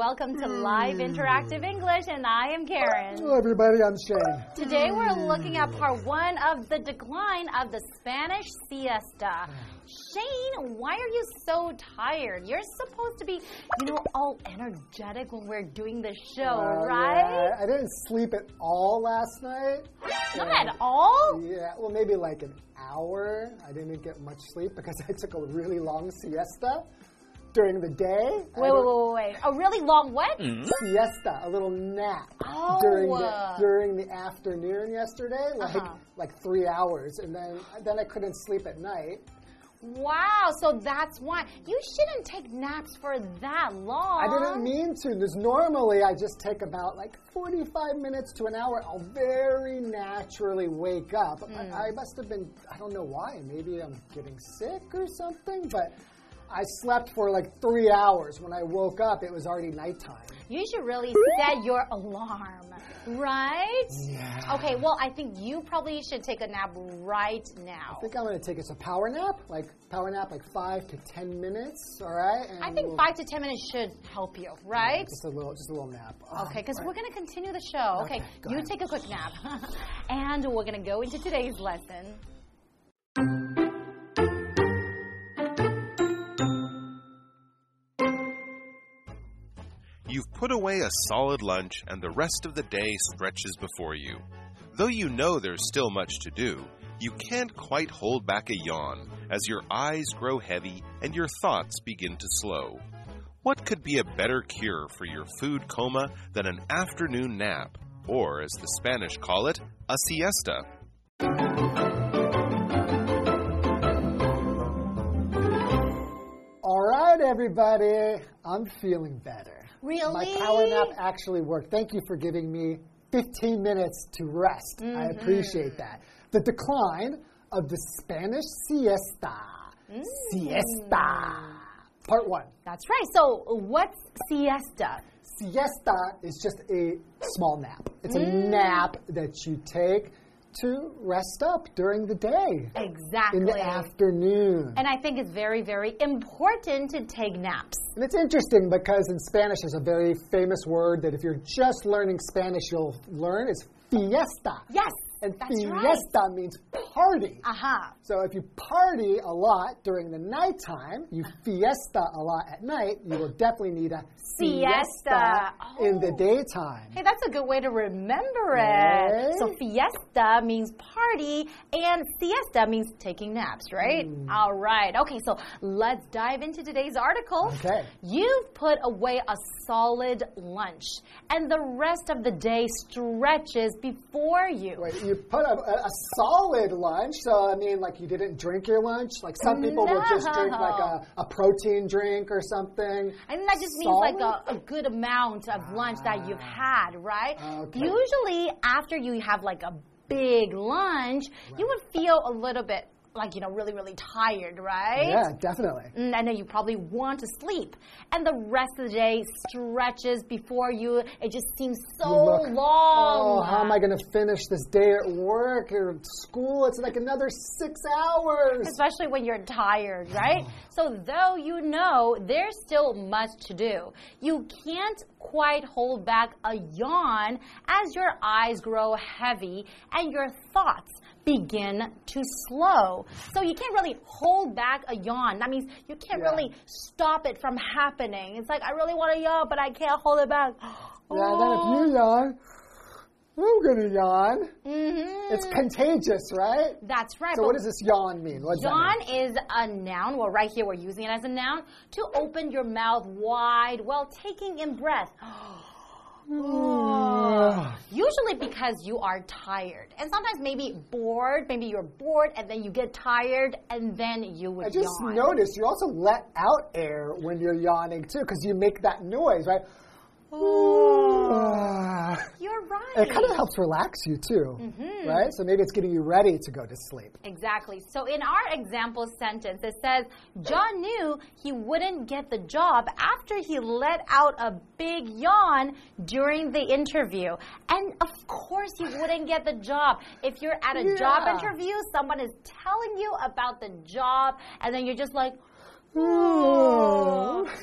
welcome to Live Interactive English, and I am Karen. Hello, everybody. I'm Shane. Today we're looking at part one of the decline of the Spanish siesta. Shane, why are you so tired? You're supposed to be, you know, all energetic when we're doing the show, Uh, right? yeah, I didn't sleep at all last night. Not at all. Yeah, well, maybe like an hour. I didn't get much sleep because I took a really long siesta during the day. Wait, wait, wait, wait, wait. A really long what? did- Siesta, a little nap Oh. during the during the afternoon yesterday, like Uh-huh. like three hours, and then then I couldn't sleep at night. Wow, so that's why. You shouldn't take naps for that long. I didn't mean to. Because normally I just take about like 45 minutes to an hour. I'll very naturally wake up. Hmm. I, I must have been, I don't know why. Maybe I'm getting sick or something, but I slept for like three hours. When I woke up, it was already nighttime. You should really set your alarm, right? Yeah. Okay, well, I think you probably should take a nap right now. I think I'm going to take us a power nap, like power nap, like five to 10 minutes, all right? And I think we'll- five to ten minutes should help you, right? Just a little, just a little nap. Oh, Okay, because right. we're going to continue the show. Okay, Okay, you ahead. take a quick nap. and we're going to go into today's lesson. You've put away a solid lunch and the rest of the day stretches before you. Though you know there's still much to do, you can't quite hold back a yawn as your eyes grow heavy and your thoughts begin to slow. What could be a better cure for your food coma than an afternoon nap, or as the Spanish call it, a siesta? All right, everybody. I'm feeling better. Really? My power nap actually worked. Thank you for giving me 15 minutes to rest. I Mm-hmm. appreciate that. The decline of the Spanish siesta. Mm. Siesta. Part one. That's right. So, what's siesta? Siesta is just a small nap. It's a Mm. nap that you take to rest up during the day. Exactly. In the afternoon. And I think it's very, very important to take naps. And it's interesting because in Spanish there's a very famous word that if you're just learning Spanish you'll learn is fiesta. Yes, And that's fiesta right. means party. Aha. So if you party a lot during the nighttime, you fiesta a lot at night, you will definitely need a Siesta. in the Oh. daytime. Hey, that's a good way to remember it. Right? So fiesta means party and siesta means taking naps, right? Hmm. All right. Okay, so let's dive into today's article. Okay. You've put away a solid lunch and the rest of the day stretches before you. Wait, you put a, a, a solid lunch, so I mean, like you didn't drink your lunch. Like some people will just drink like a, a protein drink or something. I think that just means like a, a good amount of lunch that you've ah. had, right? Okay. Usually, after you have like a big lunch, you would feel a little bit like, you know, really, really tired, right? Yeah, definitely. Mm, I know you probably want to sleep. And the rest of the day stretches before you. It just seems so look, long. Oh, how am I going to finish this day at work or school? It's like another six hours. especially when you're tired, right? So, though you know there's still much to do, you can't quite hold back a yawn as your eyes grow heavy and your thoughts begin to slow. So, you can't really hold back a yawn. That means you can't Yeah. really stop it from happening. It's like, I really want to yawn, but I can't hold it back. Yeah, then if you yawn, I'm going to yawn. hmm It's contagious, right? That's right. So, what does this yawn mean? What does Yawn mean? is a noun. Well, right here we're using it as a noun to open your mouth wide while taking in breath. Usually because you are tired. And sometimes maybe bored, maybe you're bored and then you get tired and then you would I just yawn. noticed you also let out air when you're yawning too, because you make that noise, right? You're right. It kind of helps relax you too, Mm-hmm. right? So maybe it's getting you ready to go to sleep. Exactly. So in our example sentence, it says John knew he wouldn't get the job after he let out a big yawn during the interview. And of course, he wouldn't get the job. If you're at a job interview, someone is telling you about the job, and then you're just like, Oh.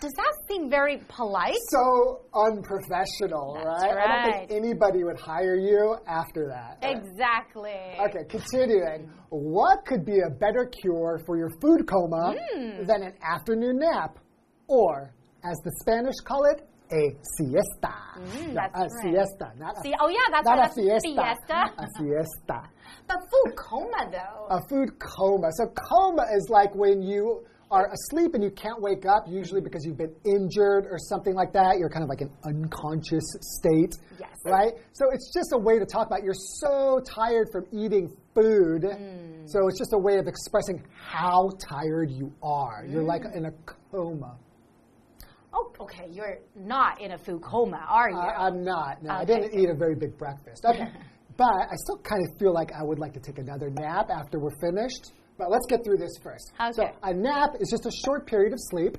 Does that seem very polite? So unprofessional, That's right? I don't think anybody would hire you after that. Exactly. Okay, continuing. What could be a better cure for your food coma Hmm. than an afternoon nap? Or, as the Spanish call it, a siesta. No, Mm, that's a right. siesta, not a, See, oh yeah, that's not right, a that's fiesta. fiesta. A siesta. But food coma though. A food coma. So, coma is like when you are asleep and you can't wake up, usually because you've been injured or something like that. You're kind of like an unconscious state. Yes. Right? So, it's just a way to talk about you're so tired from eating food. Hmm. So, it's just a way of expressing how tired you are. You're like Hmm. in a coma. oh, okay, you're not in a food coma, are you? I, I'm not. No, I didn't eat a very big breakfast. Okay. but I still kind of feel like I would like to take another nap after we're finished. But let's get through this first. So, a nap is just a short period of sleep,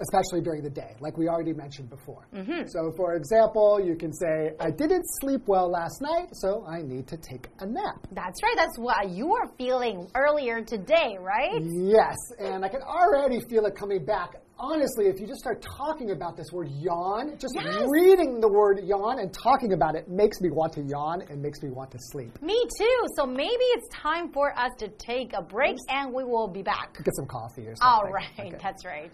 especially during the day, like we already mentioned before. Mm-hmm. So, for example, you can say, I didn't sleep well last night, so I need to take a nap. That's right. That's what you were feeling earlier today, right? Yes, and I can already feel it coming back. Honestly, if you just start talking about this word yawn, just Yes. reading the word yawn and talking about it makes me want to yawn and makes me want to sleep. Me too. So maybe it's time for us to take a break and we will be back. Get some coffee or something. All right. Okay. That's right.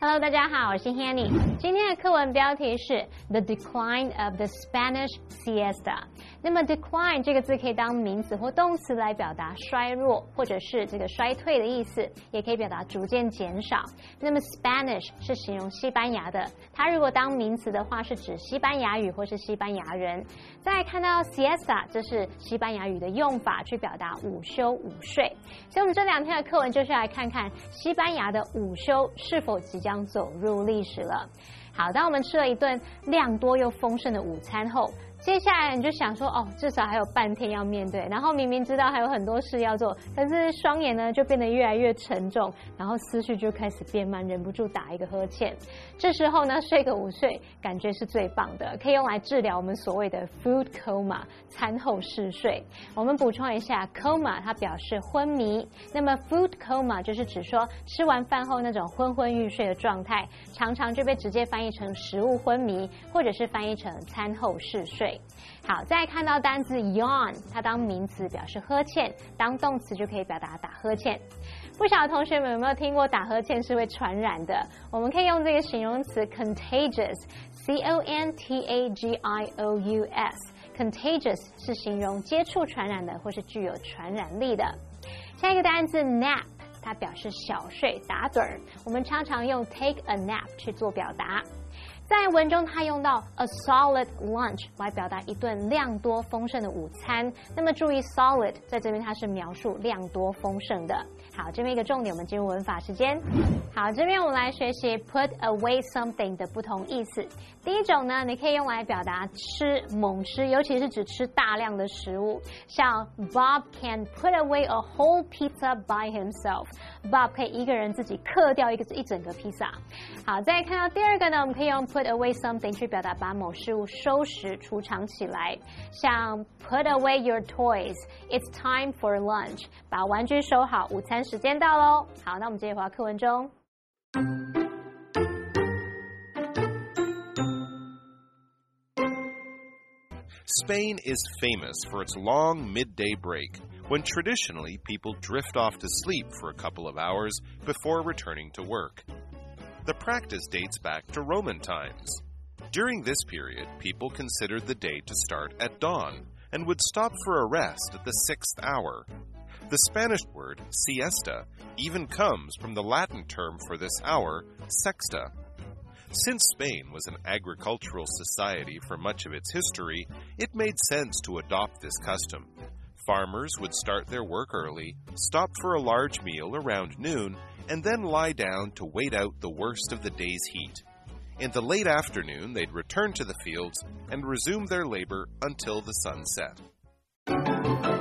Hello，大家好，我是 Hanny。今天的课文标题是 The Decline of the Spanish Siesta。 那么 decline 这个字可以当名词或动词来表达衰弱或者是这个衰退的意思，也可以表达逐渐减少。那么 Spanish 是形容西班牙的，它如果当名词的话是指西班牙语或是西班牙人。再看到 siesta，这是西班牙语的用法，去表达午休、午睡。所以，我们这两天的课文就是来看看西班牙的午休是否即将走入历史了。好，当我们吃了一顿量多又丰盛的午餐后，接下来你就想说，哦，至少还有半天要面对，然后明明知道还有很多事要做，但是双眼呢就变得越来越沉重，然后思绪就开始变慢，忍不住打一个呵欠。这时候呢，睡个午睡，感觉是最棒的，可以用来治疗我们所谓的 food coma 餐后嗜睡。我们补充一下，coma 它表示昏迷，那么 food coma 就是指说吃完饭后那种昏昏欲睡的状态，常常就被直接翻译成食物昏迷，或者是翻译成餐后嗜睡。好，再看到单字 yawn，它当名词表示呵欠，当动词就可以表达打呵欠。不晓得同学们有没有听过打呵欠是会传染的？我们可以用这个形容词 contagious，c o n t a g i o u s。contagious 是形容接触传染的或是具有传染力的。下一个单词 nap，它表示小睡、打盹儿。我们常常用 take a nap 去做表达。在文中，它用到 a solid lunch 来表达一顿量多丰盛的午餐。那么注意 solid 在这边它是描述量多丰盛的。好，这边一个重点，我们进入文法时间。好，这边我们来学习 put away something 的不同意思。第一种呢，你可以用来表达吃、猛吃，尤其是指吃大量的食物。像 Bob can put away a whole pizza by himself。Bob 可以一个人自己嗑掉一个一整个披萨。好，再看到第二个呢，我们可以用 put away something 去表达把某事物收拾、储藏起来。像 put away your toys。It's time for lunch。把玩具收好，午餐时间到喽。好，那我们接着回到课文中。Spain is famous for its long midday break, when traditionally people drift off to sleep for a couple of hours before returning to work. The practice dates back to Roman times. During this period, people considered the day to start at dawn and would stop for a rest at the sixth hour. The Spanish word siesta even comes from the Latin term for this hour, sexta. Since Spain was an agricultural society for much of its history, it made sense to adopt this custom. Farmers would start their work early, stop for a large meal around noon, and then lie down to wait out the worst of the day's heat. In the late afternoon, they'd return to the fields and resume their labor until the sun set.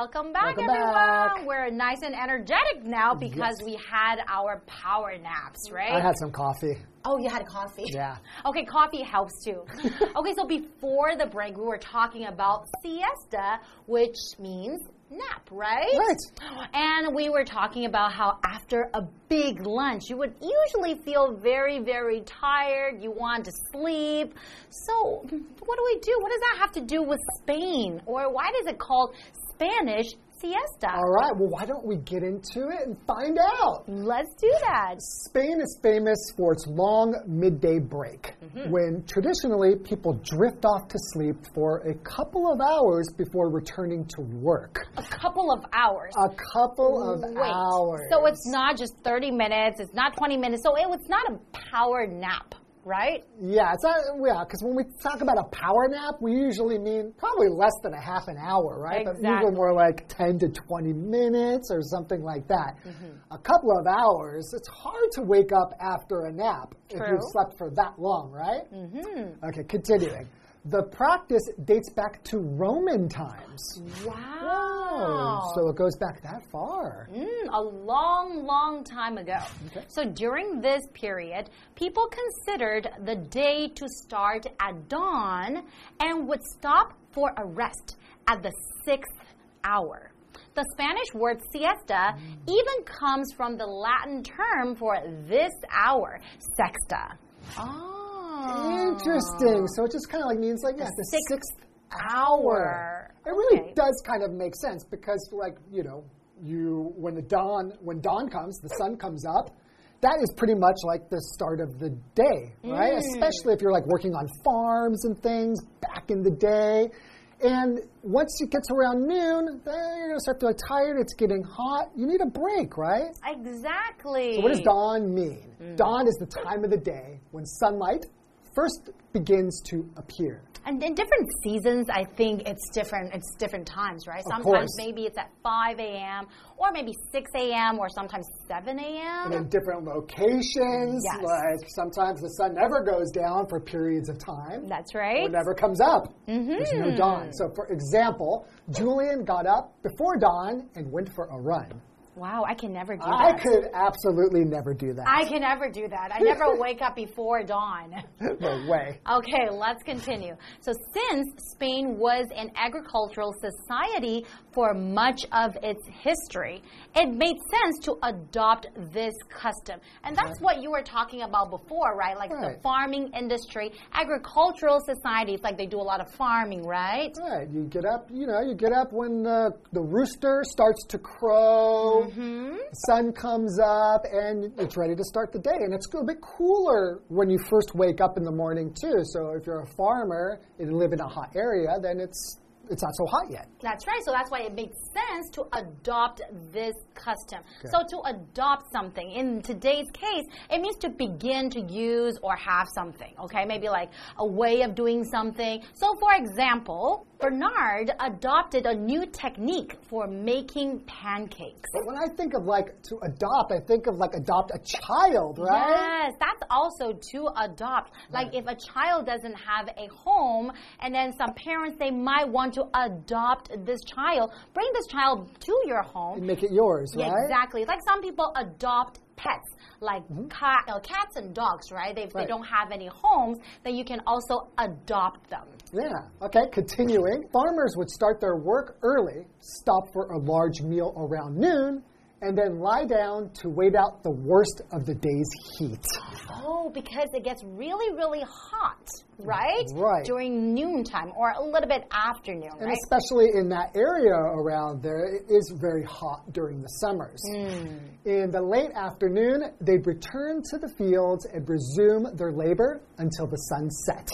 Welcome back, Welcome everyone. back. We're nice and energetic now because we had our power naps, right? I had some coffee. Oh, you had coffee. Yeah. Okay, coffee helps too. okay, so before the break, we were talking about siesta, which means nap, right? Right. And we were talking about how after a big lunch, you would usually feel very, very tired. You want to sleep. So, what do we do? What does that have to do with Spain? Or why is it called Spanish siesta? All right, well, why don't we get into it and find out? Let's do that. Spain is famous for its long midday break, Mm-hmm. when traditionally people drift off to sleep for a couple of hours before returning to work. A couple of hours. A couple of Wait. hours. So it's not just 30 minutes, it's not 20 minutes. So it, it's not a power nap, right? Yeah, it's not, yeah, because when we talk about a power nap, we usually mean probably less than a half an hour, right? But Exactly. usually more like 10 to 20 minutes or something like that. Mm-hmm. A couple of hours, it's hard to wake up after a nap if you've slept for that long, right? Mm-hmm. Okay, continuing. The practice dates back to Roman times. Wow. So it goes back that far. Mm, a long, long time ago. Okay. So during this period, people considered the day to start at dawn and would stop for a rest at the sixth hour. The Spanish word siesta even comes from the Latin term for this hour, sexta. Oh. Interesting. So it just kind of like means like, yes, the sixth sixth hour. It really Okay. does kind of make sense because, like, you know, you when the dawn when dawn comes, the sun comes up. That is pretty much like the start of the day, right? Mm. Especially if you're like working on farms and things back in the day. And once it gets around noon, then you're gonna start feeling tired. It's getting hot. You need a break, right? Exactly. So what does dawn mean? Mm. Dawn is the time of the day when sunlight first begins to appear. And in different seasons, I think it's different. It's different times, right? Sometimes course. maybe it's at 5 a.m. or maybe 6 a.m. or sometimes 7 and a.m. in different locations. Yes. Like sometimes the sun never goes down for periods of time. That's Or right. never comes up. Mm-hmm. There's no dawn. So, for example, Julian got up before dawn and went for a run. Wow, I can never do I that. I could absolutely never do that. I can never do that. I never wake up before dawn. no way. Okay, let's continue. So, since Spain was an agricultural society for much of its history, it made sense to adopt this custom. And that's what you were talking about before, right? Like the farming industry, agricultural societies, like they do a lot of farming, right? Right, you get up, you know, you get up when the, the rooster starts to crow, Mm-hmm. the sun comes up, and it's ready to start the day. And it's a bit cooler when you first wake up in the morning, too. So if you're a farmer and live in a hot area, then it's it's not so hot yet. That's right. So that's why it makes sense to adopt this custom. So to adopt something, in today's case, it means to begin to use or have something. Okay, maybe like a way of doing something. So for example, Bernard adopted a new technique for making pancakes. But when I think of like to adopt, I think of like adopt a child, right? Yes, that's also to adopt. Like if a child doesn't have a home, and then some parents they might want to adopt this child, bring this child to your home. And make it yours, Yeah, right? exactly. Like some people adopt pets, like cat, uh, cats and dogs, right? If they don't have any homes, then you can also adopt them. Yeah. Okay, continuing. Farmers would start their work early, stop for a large meal around noon, and then lie down to wait out the worst of the day's heat. Oh, because it gets really, really hot, right? Right. During noontime or a little bit afternoon, And right? especially in that area around there, it is very hot during the summers. Hmm. In the late afternoon, they'd return to the fields and resume their labor until the sun set.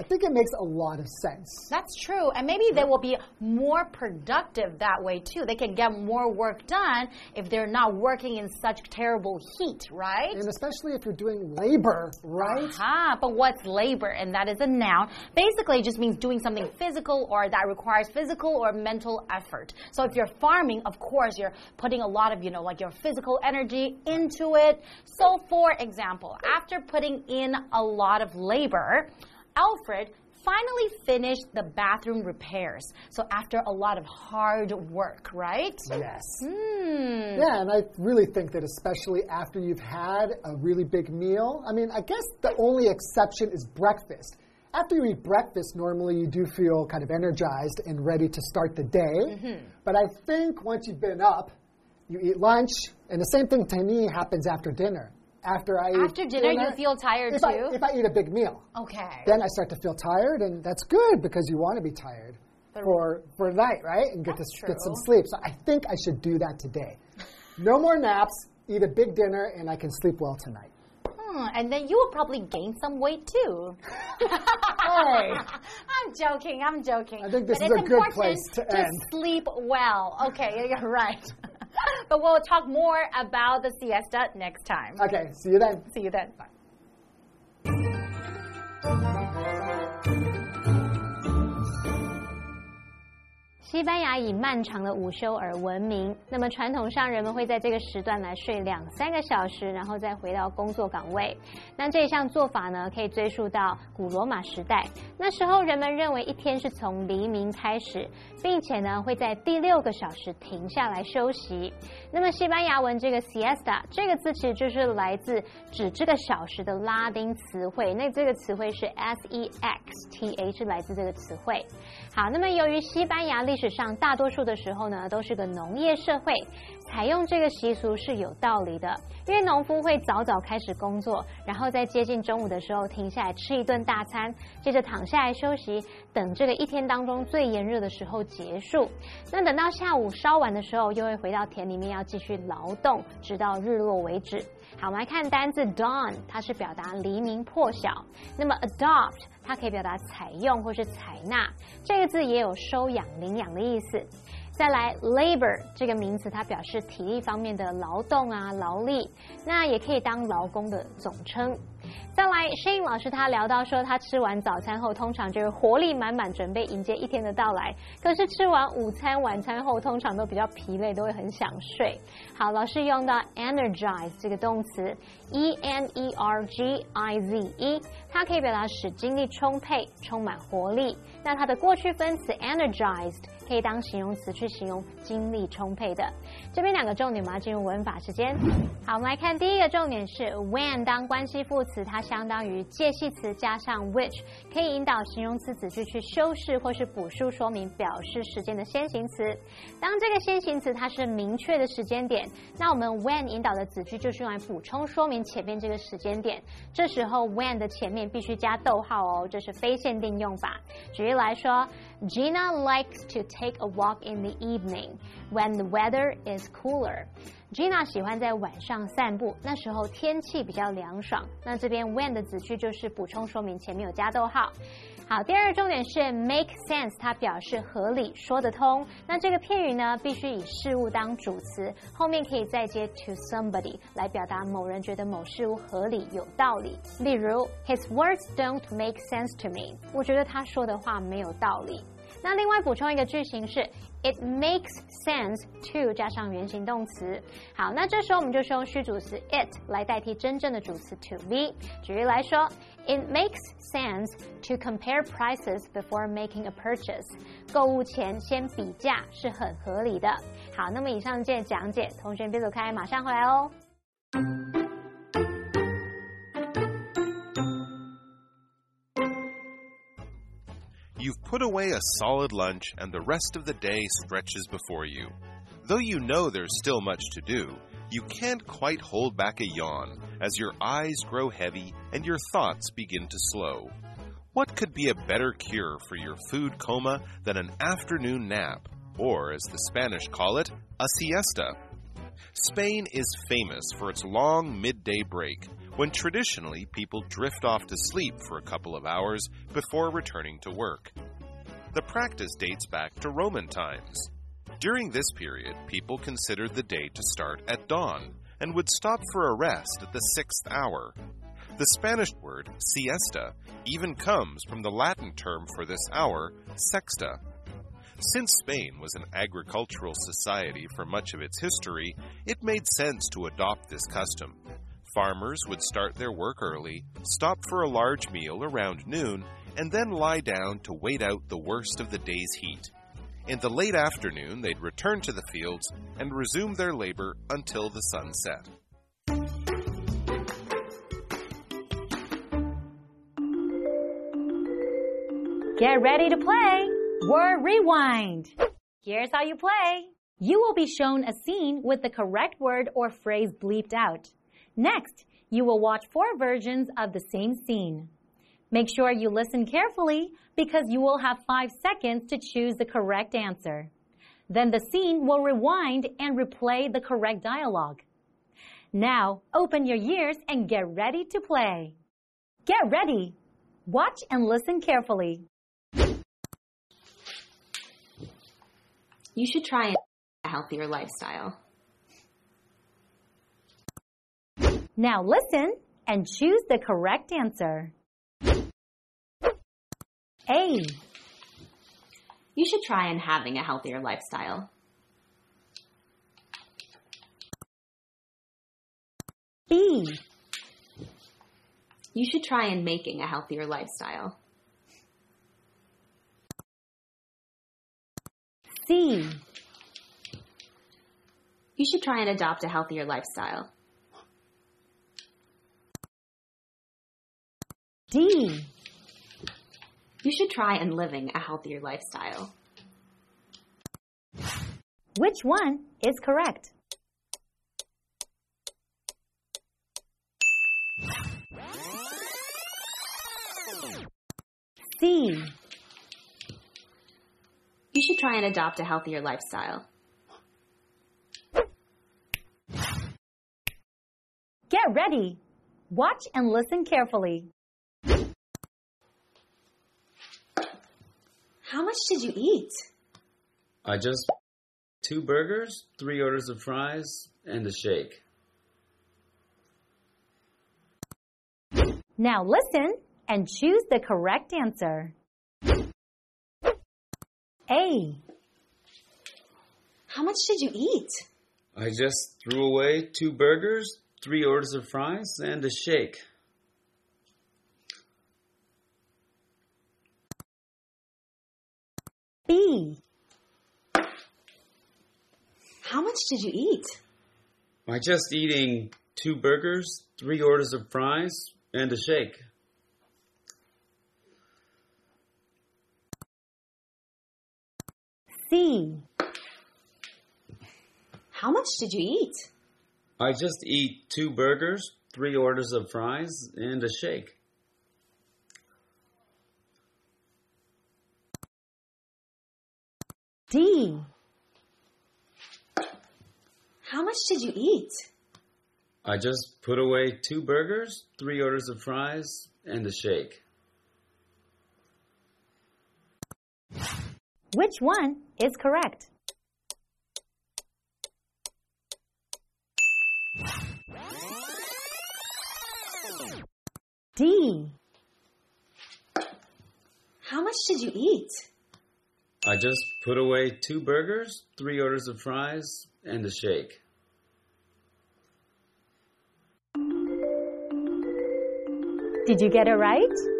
I think it makes a lot of sense. That's true. And maybe they will be more productive that way too. They can get more work done if they're not working in such terrible heat, right? And especially if you're doing labor, right? Ah, but what's labor? And that is a noun. Basically, it just means doing something physical or that requires physical or mental effort. So if you're farming, of course, you're putting a lot of, you know, like your physical energy into it. So, for example, after putting in a lot of labor, Alfred finally finished the bathroom repairs. So after a lot of hard work, right? Yes. Hmm. Yeah, and I really think that especially after you've had a really big meal, I mean, I guess the only exception is breakfast. After you eat breakfast, normally you do feel kind of energized and ready to start the day. Mm-hmm. But I think once you've been up, you eat lunch, and the same thing to me happens after dinner. After I After dinner, you feel tired if too? I, if I eat a big meal, Okay. then I start to feel tired, and that's good because you want to be tired for for the night, right? And get to That's get some sleep. So I think I should do that today. No more naps. Eat a big dinner, and I can sleep well tonight. Hmm, and then you will probably gain some weight too. Hey. I'm joking. I'm joking. I think this But is a good place to to end. sleep well. Okay, you're right. But we'll talk more about the siesta next time. Okay, see you then. See you then. Bye. 西班牙以漫长的午休而闻名。那么传统上，人们会在这个时段来睡两三个小时，然后再回到工作岗位。那这项做法呢，可以追溯到古罗马时代。那时候人们认为一天是从黎明开始，并且呢会在第六个小时停下来休息。那么西班牙文这个 siesta 这个字其实就是来自指这个小时的拉丁词汇。那这个词汇是 s e x t a，是来自这个词汇。好，那么由于西班牙历史史上大多数的时候呢，都是个农业社会，采用这个习俗是有道理的。因为农夫会早早开始工作，然后在接近中午的时候停下来吃一顿大餐，接着躺下来休息，等这个一天当中最炎热的时候结束。那等到下午稍晚的时候，又会回到田里面要继续劳动，直到日落为止。好，我们来看单字 dawn，它是表达黎明破晓。那么 adopt，它可以表达采用或是采纳，这个字也有收养、领养的意思。再来，labor 这个名词，它表示体力方面的劳动啊、劳力，那也可以当劳工的总称。再来，Shane 老师他聊到说，他吃完早餐后，通常就是活力满满，准备迎接一天的到来。可是吃完午餐、晚餐后，通常都比较疲累，都会很想睡。好，老师用到 energize 这个动词，e n e r g i z e，它可以表达使精力充沛、充满活力。那它的过去分词 energized 可以当形容词去形容精力充沛的。这边两个重点，我们要进入文法时间。好，我们来看第一个重点是 when 当关系副词，它相当于介系词加上 which，可以引导形容词子句去修饰或是补述说明表示时间的先行词。当这个先行词它是明确的时间点，那我们 when 引导的子句就是用来补充说明前面这个时间点。这时候 when 的前面必须加逗号哦，这是非限定用法。举例来说，Gina likes to take a walk in the evening when the weather is cooler. Gina 喜欢在晚上散步，那时候天气比较凉爽。那这边 when 的子句就是补充说明前面有加逗号。好，第二个重点是 make sense，它表示合理、说得通。那这个片语呢，必须以事物当主词，后面可以再接 to somebody 来表达某人觉得某事物合理、有道理。例如，His words don't make sense to me。我觉得他说的话没有道理。那另外补充一个句型是 It makes sense to 加上原形动词。好，那这时候我们就是用虚主词 it 来代替真正的主词 to be。举例来说，It makes sense to compare prices before making a purchase。购物前先比价是很合理的。好，那么以上这讲解，同学别走开，马上回来哦。Put away a solid lunch, and the rest of the day stretches before you. Though you know there's still much to do, you can't quite hold back a yawn as your eyes grow heavy and your thoughts begin to slow. What could be a better cure for your food coma than an afternoon nap, or as the Spanish call it, a siesta? Spain is famous for its long midday break, when traditionally people drift off to sleep for a couple of hours before returning to work. The practice dates back to Roman times. During this period, people considered the day to start at dawn and would stop for a rest at the sixth hour. The Spanish word siesta even comes from the Latin term for this hour, sexta. Since Spain was an agricultural society for much of its history, it made sense to adopt this custom. Farmers would start their work early, stop for a large meal around noon, and then lie down to wait out the worst of the day's heat. In the late afternoon, they'd return to the fields and resume their labor until the sun set. Get ready to play Word Rewind. Here's how you play. You will be shown a scene with the correct word or phrase bleeped out. Next, you will watch four versions of the same scene. Make sure you listen carefully because you will have five seconds to choose the correct answer. Then the scene will rewind and replay the correct dialogue. Now, open your ears and get ready to play. Get ready. Watch and listen carefully. You should try a healthier lifestyle. Now listen and choose the correct answer. A. You should try and having a healthier lifestyle. B. You should try and making a healthier lifestyle. C. You should try and adopt a healthier lifestyle. D. You should try and living a healthier lifestyle. Which one is correct? C. You should try and adopt a healthier lifestyle. Get ready. Watch and listen carefully. How much did you eat? I just two burgers, three orders of fries, and a shake. Now listen and choose the correct answer. A. How much did you eat? I just threw away two burgers, three orders of fries, and a shake. B. How much did you eat? By just eating two burgers, three orders of fries, and a shake. C. How much did you eat? I just eat two burgers, three orders of fries, and a shake. D. How much did you eat? I just put away two burgers, three orders of fries, and a shake. Which one is correct? D. How much did you eat? I just put away two burgers, three orders of fries, and a shake. Did you get it right?